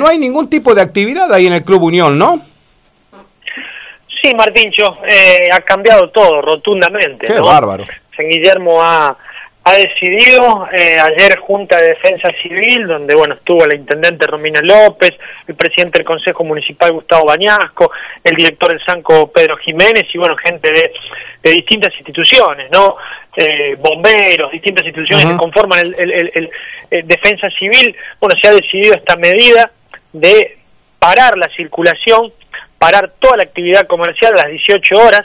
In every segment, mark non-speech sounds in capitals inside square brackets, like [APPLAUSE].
No hay ningún tipo de actividad ahí en el Club Unión, ¿no? Sí, Martincho, eh, ha cambiado todo rotundamente. Qué ¿no? bárbaro. San Guillermo ha, ha decidido, eh, ayer Junta de Defensa Civil, donde bueno estuvo la Intendente Romina López, el Presidente del Consejo Municipal Gustavo Bañasco, el Director del Sanco Pedro Jiménez y bueno, gente de, de distintas instituciones, ¿no? Eh, bomberos, distintas instituciones que conforman el, el- el- el, eh, Defensa Civil, bueno, se ha decidido esta medida de parar la circulación, parar toda la actividad comercial a las 18 horas,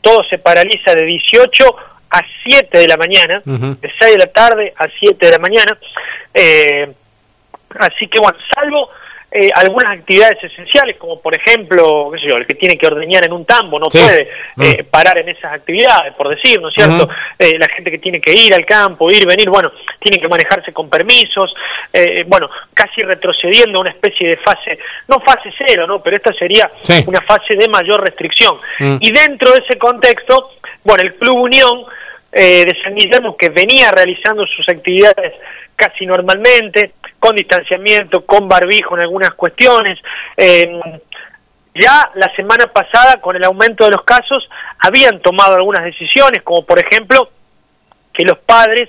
todo se paraliza de 18 a 7 de la mañana, Ujú. de 6 de la tarde a 7 de la mañana, eh, así que bueno, salvo eh, algunas actividades esenciales, como por ejemplo, qué sé yo, el que tiene que ordeñar en un tambo no Sí. puede eh, Mm. parar en esas actividades, por decir, ¿no es cierto? Eh, la gente que tiene que ir al campo, ir, venir, bueno, tiene que manejarse con permisos, eh, bueno, casi retrocediendo a una especie de fase, no fase cero, ¿no? Pero esta sería Sí. una fase de mayor restricción. Mm. Y dentro de ese contexto, bueno, el Club Unión eh, de San Guillermo, que venía realizando sus actividades casi normalmente, con distanciamiento, con barbijo en algunas cuestiones, eh, ya la semana pasada, con el aumento de los casos, habían tomado algunas decisiones, como por ejemplo que los padres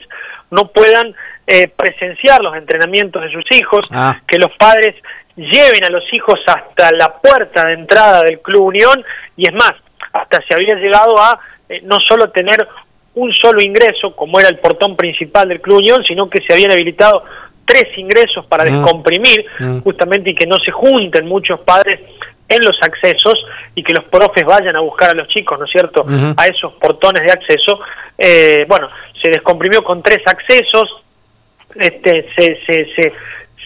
no puedan eh, presenciar los entrenamientos de sus hijos, Ah. que los padres lleven a los hijos hasta la puerta de entrada del Club Unión, y es más, hasta se había llegado a eh, no solo tener un solo ingreso, como era el portón principal del Club Unión, sino que se habían habilitado tres ingresos para Mm. descomprimir, Mm. justamente y que no se junten muchos padres en los accesos y que los profes vayan a buscar a los chicos, ¿no es cierto?, a esos portones de acceso. Eh, bueno, se descomprimió con tres accesos, este, se, se, se,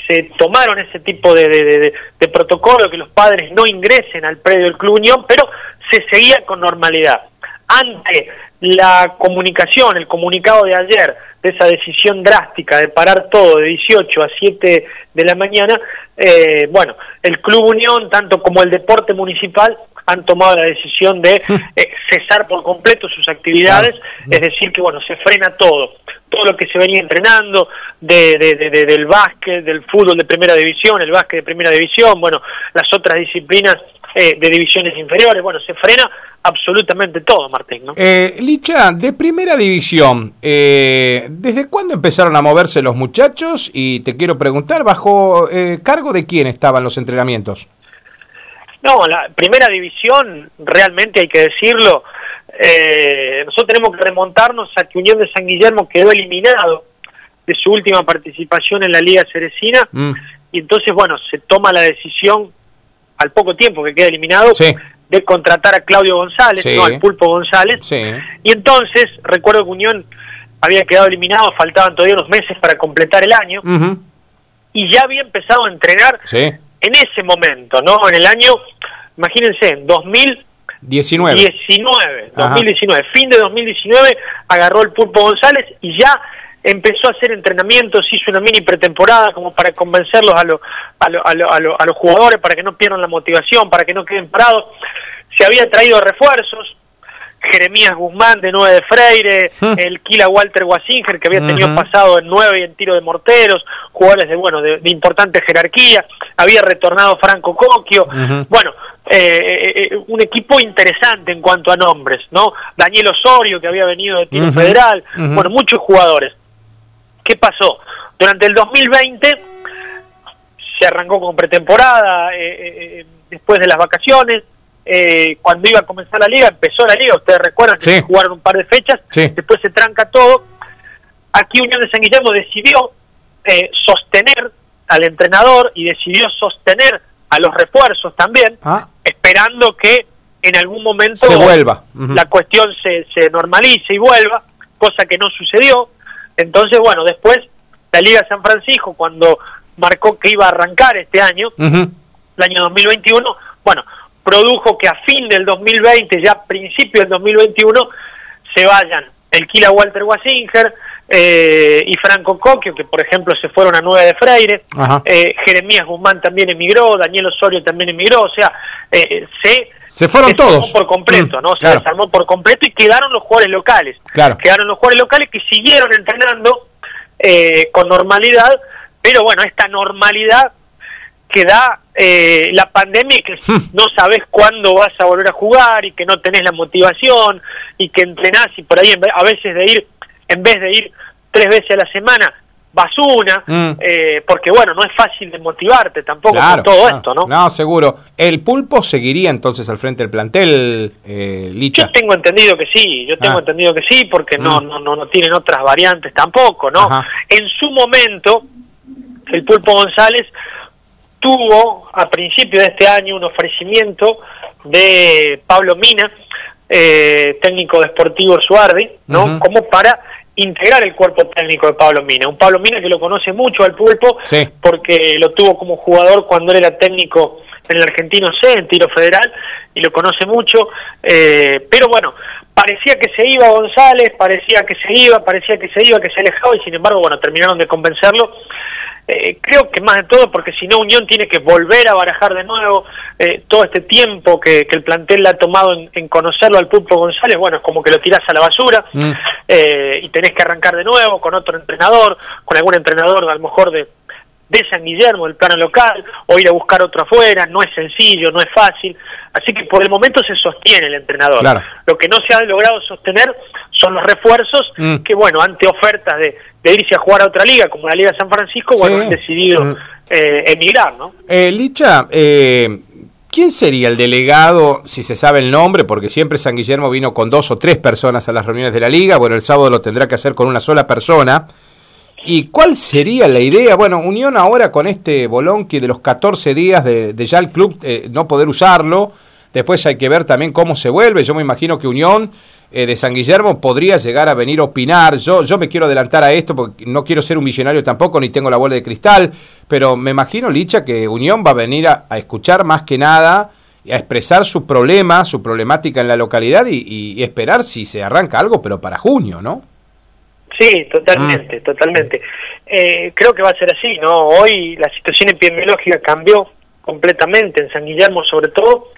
se tomaron ese tipo de, de, de- de protocolo, que los padres no ingresen al predio del Club Unión, pero se seguía con normalidad. Ante la comunicación, el comunicado de ayer, de esa decisión drástica de parar todo de 18 a 7 de la mañana, eh, bueno, el Club Unión, tanto como el deporte municipal, han tomado la decisión de eh, cesar por completo sus actividades, es decir, que bueno, se frena todo, todo lo que se venía entrenando de, de- de- de- del básquet, del fútbol de primera división, el básquet de primera división, bueno, las otras disciplinas eh, de divisiones inferiores, bueno, se frena absolutamente todo, Martín, ¿no? Eh, Licha, de primera división, eh, ¿desde cuándo empezaron a moverse los muchachos? Y te quiero preguntar, ¿bajo eh, cargo de quién estaban los entrenamientos? No, la primera división, realmente hay que decirlo, eh, nosotros tenemos que remontarnos a que Unión de San Guillermo quedó eliminado de su última participación en la Liga Ceresina Mm, y entonces, bueno, se toma la decisión al poco tiempo que queda eliminado Sí. de contratar a Claudio González, Sí. no al Pulpo González, sí. y entonces, recuerdo que Unión había quedado eliminado, faltaban todavía unos meses para completar el año, y ya había empezado a entrenar en ese momento, ¿no? En el año, imagínense, en 2019, 19. Ajá. 2019, fin de 2019, agarró el Pulpo González y ya empezó a hacer entrenamientos, hizo una mini pretemporada como para convencerlos a, los a, lo- a, lo- a, lo- a los jugadores para que no pierdan la motivación, para que no queden parados. Se había traído refuerzos, Jeremías Guzmán de 9 de Freire, Hmm. el Kila Walter Wasinger que había tenido pasado en 9 y en tiro de morteros, jugadores de bueno de, de importante jerarquía, había retornado Franco Cocchio, Ujú. bueno, eh, eh, eh, un equipo interesante en cuanto a nombres, ¿no? Daniel Osorio que había venido de tiro federal, bueno, muchos jugadores. ¿Qué pasó? Durante el 2020 se arrancó con pretemporada, eh, eh, eh, después de las vacaciones, eh, cuando iba a comenzar la liga, empezó la liga, ustedes recuerdan que Sí. jugaron un par de fechas, Sí. después se tranca todo. Aquí Unión de San Guillermo decidió eh, sostener al entrenador y decidió sostener a los refuerzos también, Ah, esperando que en algún momento Se vuelva. La cuestión se, se normalice y vuelva, cosa que no sucedió. Entonces, bueno, después la Liga San Francisco, cuando marcó que iba a arrancar este año, ujú, el año 2021, bueno, produjo que a fin del 2020, ya a principio del 2021, se vayan el Kila Walter Wasinger eh, y Franco Cocchio, que por ejemplo se fueron a 9 de Freire, eh, Jeremías Guzmán también emigró, Daniel Osorio también emigró, o sea, eh, se Se fueron desarmó todos. por completo, Mm, ¿no? Se claro. desarmó por completo y quedaron los jugadores locales. Claro. Quedaron los jugadores locales que siguieron entrenando eh, con normalidad, pero bueno, esta normalidad que da eh, la pandemia y que hmm. no sabes cuándo vas a volver a jugar y que no tenés la motivación y que entrenás y por ahí a veces de ir, en vez de ir tres veces a la semana, vas una, mm. eh, porque bueno, no es fácil de motivarte tampoco con todo esto, ¿no? No, seguro. ¿El pulpo seguiría entonces al frente del plantel, eh, Licha? Yo tengo entendido que sí, yo tengo ah. entendido que sí, porque no, mm. no, no, no tienen otras variantes tampoco, ¿no? En su momento, el pulpo González tuvo a principio de este año un ofrecimiento de Pablo Mina, eh, técnico de Sportivo Suardi, ¿no? Como para integrar el cuerpo técnico de Pablo Mina. Un Pablo Mina que lo conoce mucho al pulpo, porque lo tuvo como jugador cuando él era técnico en el Argentino C, en tiro federal, y lo conoce mucho. Eh, pero bueno, parecía que se iba González, parecía que se iba, parecía que se iba, que se alejaba, y sin embargo, bueno, terminaron de convencerlo eh, creo que más de todo porque si no Unión tiene que volver a barajar de nuevo eh, todo este tiempo que, el plantel le ha tomado en, conocerlo al Pulpo González, bueno, es como que lo tirás a la basura mm. eh, y tenés que arrancar de nuevo con otro entrenador, con algún entrenador a lo mejor de, de San Guillermo, del plano local, o ir a buscar otro afuera, no es sencillo, no es fácil, así que por el momento se sostiene el entrenador. Lo que no se ha logrado sostener son los refuerzos mm. que, bueno, ante ofertas de, irse a jugar a otra liga, como la Liga de San Francisco, bueno, han decidido mm. eh, emigrar, ¿no? Eh, Licha, eh, ¿quién sería el delegado, si se sabe el nombre, porque siempre San Guillermo vino con dos o tres personas a las reuniones de la liga, bueno, el sábado lo tendrá que hacer con una sola persona, ¿Y cuál sería la idea? Bueno, Unión ahora con este bolonqui de los 14 días de, ya el club eh, no poder usarlo, después hay que ver también cómo se vuelve. Yo me imagino que Unión eh, de San Guillermo podría llegar a venir a opinar. Yo, yo me quiero adelantar a esto porque no quiero ser un millonario tampoco, ni tengo la bola de cristal, pero me imagino, Licha, que Unión va a venir a, escuchar más que nada a expresar su problema, su problemática en la localidad y esperar si se arranca algo, pero para junio, ¿no? Sí, totalmente, ah. totalmente. Eh, creo que va a ser así, ¿no? Hoy la situación epidemiológica cambió completamente en San Guillermo, sobre todo,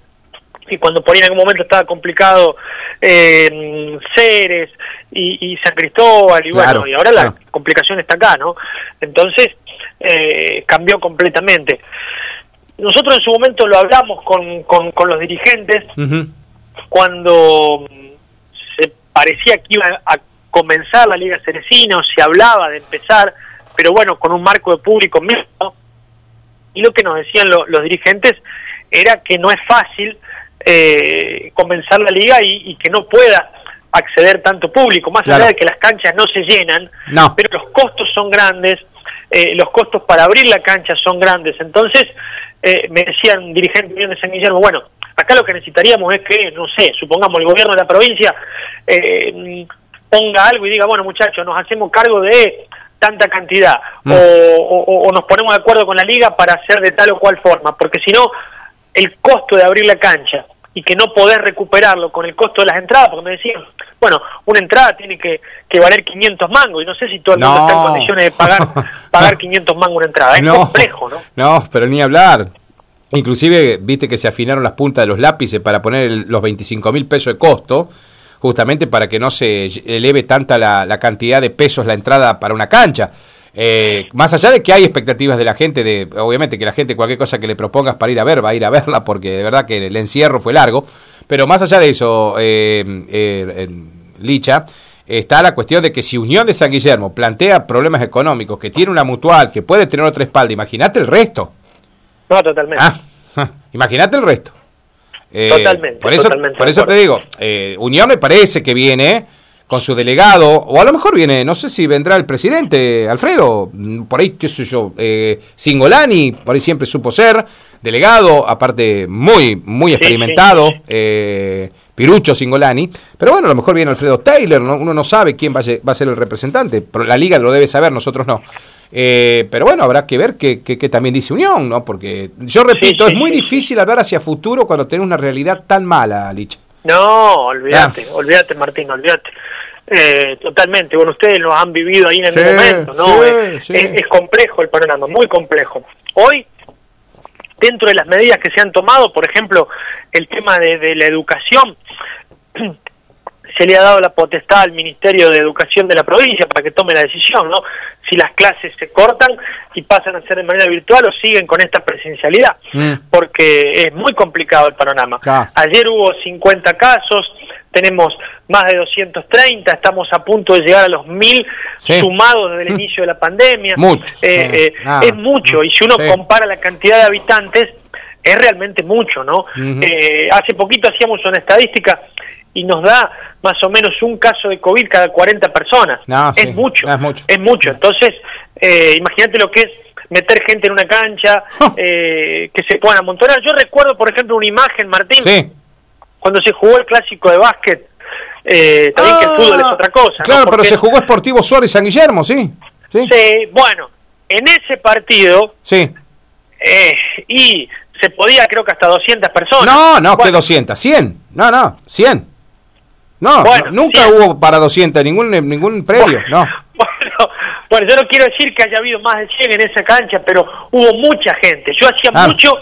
y cuando por ahí en algún momento estaba complicado eh, Ceres y, San Cristóbal, y bueno, y ahora la complicación está acá, ¿no? Entonces, eh, cambió completamente. Nosotros en su momento lo hablamos con, con, los dirigentes cuando se parecía que iba a comenzar la Liga Ceresino, se hablaba de empezar, pero bueno, con un marco de público mixto. Y lo que nos decían los dirigentes era que no es fácil eh, comenzar la liga y, que no pueda acceder tanto público, más allá de que las canchas no se llenan, pero los costos son grandes, eh, los costos para abrir la cancha son grandes. Entonces, eh, me decían dirigentes de San Guillermo, bueno, acá lo que necesitaríamos es que, no sé, supongamos el gobierno de la provincia eh, ponga algo y diga, bueno muchachos, nos hacemos cargo de tanta cantidad mm. o, nos ponemos de acuerdo con la liga para hacer de tal o cual forma, porque si no, el costo de abrir la cancha y que no podés recuperarlo con el costo de las entradas, porque me decían, bueno, una entrada tiene que, que valer 500 mangos y no sé si todo el mundo está en condiciones de pagar, [LAUGHS] pagar 500 mangos una entrada, es complejo, ¿no? No, pero ni hablar. Inclusive, viste que se afinaron las puntas de los lápices para poner los 25 mil pesos de costo justamente para que no se eleve tanta la, cantidad de pesos la entrada para una cancha. Eh, más allá de que hay expectativas de la gente, de obviamente que la gente cualquier cosa que le propongas para ir a ver, va a ir a verla porque de verdad que el encierro fue largo, pero más allá de eso, eh, eh, Licha, está la cuestión de que si Unión de San Guillermo plantea problemas económicos, que tiene una mutual, que puede tener otra espalda, imagínate el resto. No, totalmente. Ah, [LAUGHS] imagínate el resto. Eh, totalmente. Por eso, por eso te digo, eh, Unión me parece que viene con su delegado, o a lo mejor viene, no sé si vendrá el presidente, Alfredo, mm, por ahí, qué sé yo, eh, Singolani, por ahí siempre supo ser, delegado, aparte muy, muy experimentado, Eh, Pirucho Singolani, pero bueno, a lo mejor viene Alfredo Taylor, uno no sabe quién va a, ser el representante, pero la liga lo debe saber, nosotros no. Eh, pero bueno, habrá que ver qué, también dice Unión, ¿no? Porque yo repito, es muy difícil hablar hacia futuro cuando tenés una realidad tan mala, Lich. No, olvídate, ah. olvídate Martín, olvídate. Eh, totalmente, bueno, ustedes lo han vivido ahí en el momento, ¿no? es, complejo el panorama, muy complejo. Hoy, dentro de las medidas que se han tomado, por ejemplo, el tema de, de la educación, se le ha dado la potestad al Ministerio de Educación de la provincia para que tome la decisión, ¿no? Si las clases se cortan y pasan a ser de manera virtual o siguen con esta presencialidad, Mm. porque es muy complicado el panorama. Claro. Ayer hubo 50 casos, tenemos más de 230, estamos a punto de llegar a los 1000 Sí. sumados desde el inicio de la pandemia. Mucho. Eh, Sí. eh, es mucho, y si uno Sí. compara la cantidad de habitantes, es realmente mucho, ¿no? Eh, hace poquito hacíamos una estadística y nos da más o menos un caso de COVID cada 40 personas. No, sí, es mucho, es mucho. es mucho. Entonces, eh, imagínate lo que es meter gente en una cancha, eh, que se puedan amontonar. Yo recuerdo, por ejemplo, una imagen, Martín, Sí. cuando se jugó el clásico de básquet, eh, también que el Ah, fútbol es otra cosa. ¿no? Claro, pero se jugó Sportivo Suárez San Guillermo, sí. Sí. se- bueno, en ese partido, Sí. eh, y se podía creo que hasta 200 personas. No, no, que Bueno, 200, 100. No, no, 100. No, Bueno, no, nunca 100. hubo para 200 ningún ningún previo, no. [LAUGHS] Bueno, bueno, yo no quiero decir que haya habido más de 100 en esa cancha, pero hubo mucha gente. Yo hacía Ah. mucho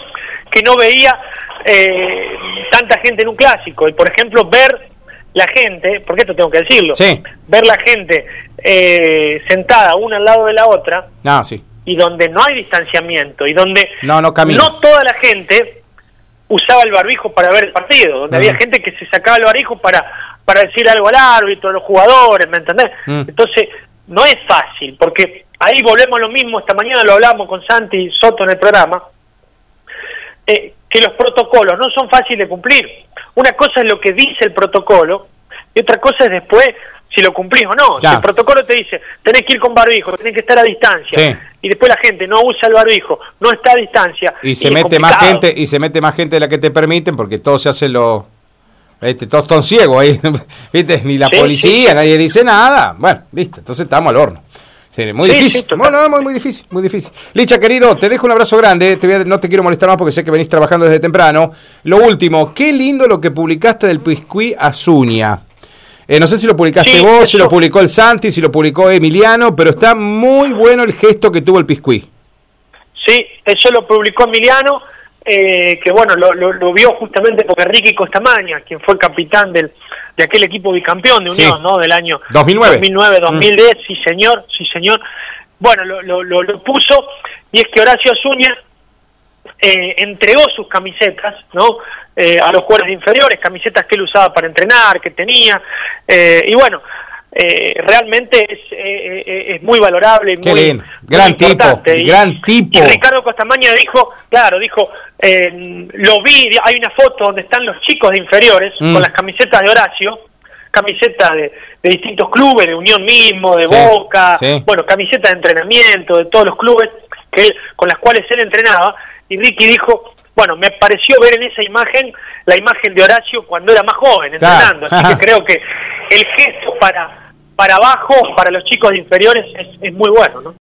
que no veía eh, tanta gente en un clásico. Y, por ejemplo, ver la gente, porque esto tengo que decirlo, Sí. ver la gente eh, sentada una al lado de la otra No, sí. y donde no hay distanciamiento y donde No, no no toda la gente usaba el barbijo para ver el partido, donde Mm. había gente que se sacaba el barbijo para, para decir algo al árbitro, a los jugadores, ¿me entendés? Mm. Entonces, no es fácil, porque ahí volvemos a lo mismo, esta mañana lo hablamos con Santi Soto en el programa, eh, que los protocolos no son fáciles de cumplir. Una cosa es lo que dice el protocolo y otra cosa es después si lo cumplís o no. Si el protocolo te dice, tenés que ir con barbijo, tenés que estar a distancia, Sí. y después la gente no usa el barbijo, no está a distancia. Y se mete más gente y se mete más gente de la que te permiten porque todos se hacen lo este, todos son ciegos ahí, [LAUGHS] ¿viste? Ni la Sí, policía, sí. nadie dice nada. Bueno, listo, entonces estamos al horno. Sí, muy difícil. bueno, no, muy, muy difícil, muy difícil. Licha, querido, te dejo un abrazo grande. Te voy a- no te quiero molestar más porque sé que venís trabajando desde temprano. Lo último, qué lindo lo que publicaste del Piscuí Azuña. Eh, no sé si lo publicaste vos, si lo publicó el Santi, si lo publicó Emiliano, pero está muy bueno el gesto que tuvo el Piscuí. Sí, eso lo publicó Emiliano, eh, que bueno, lo, lo- lo vio justamente porque Ricky Costamaña, quien fue capitán del, de aquel equipo bicampeón de Sí. Unión, ¿no? Del año 2009. 2009, 2010, sí señor, sí señor. Bueno, lo, lo, lo- lo puso y es que Horacio Azuña eh, entregó sus camisetas, ¿no? Eh, a los jugadores inferiores, camisetas que él usaba para entrenar, que tenía, eh, y bueno, eh, realmente es, eh, eh, es muy valorable, Qué muy, tipo, importante. Y- gran tipo. Y Ricardo Costamaña dijo, claro, dijo, eh, lo vi, hay una foto donde están los chicos de inferiores Mm. con las camisetas de Horacio, camisetas de, de distintos clubes, de Unión mismo, de Sí, Boca, sí. bueno, camisetas de entrenamiento de todos los clubes que él- con las cuales él entrenaba, y Ricky dijo, bueno, me pareció ver en esa imagen la imagen de Horacio cuando era más joven, Claro. entrenando, así que [LAUGHS] creo que el gesto para, para abajo, para los chicos inferiores, es, es muy bueno, ¿no?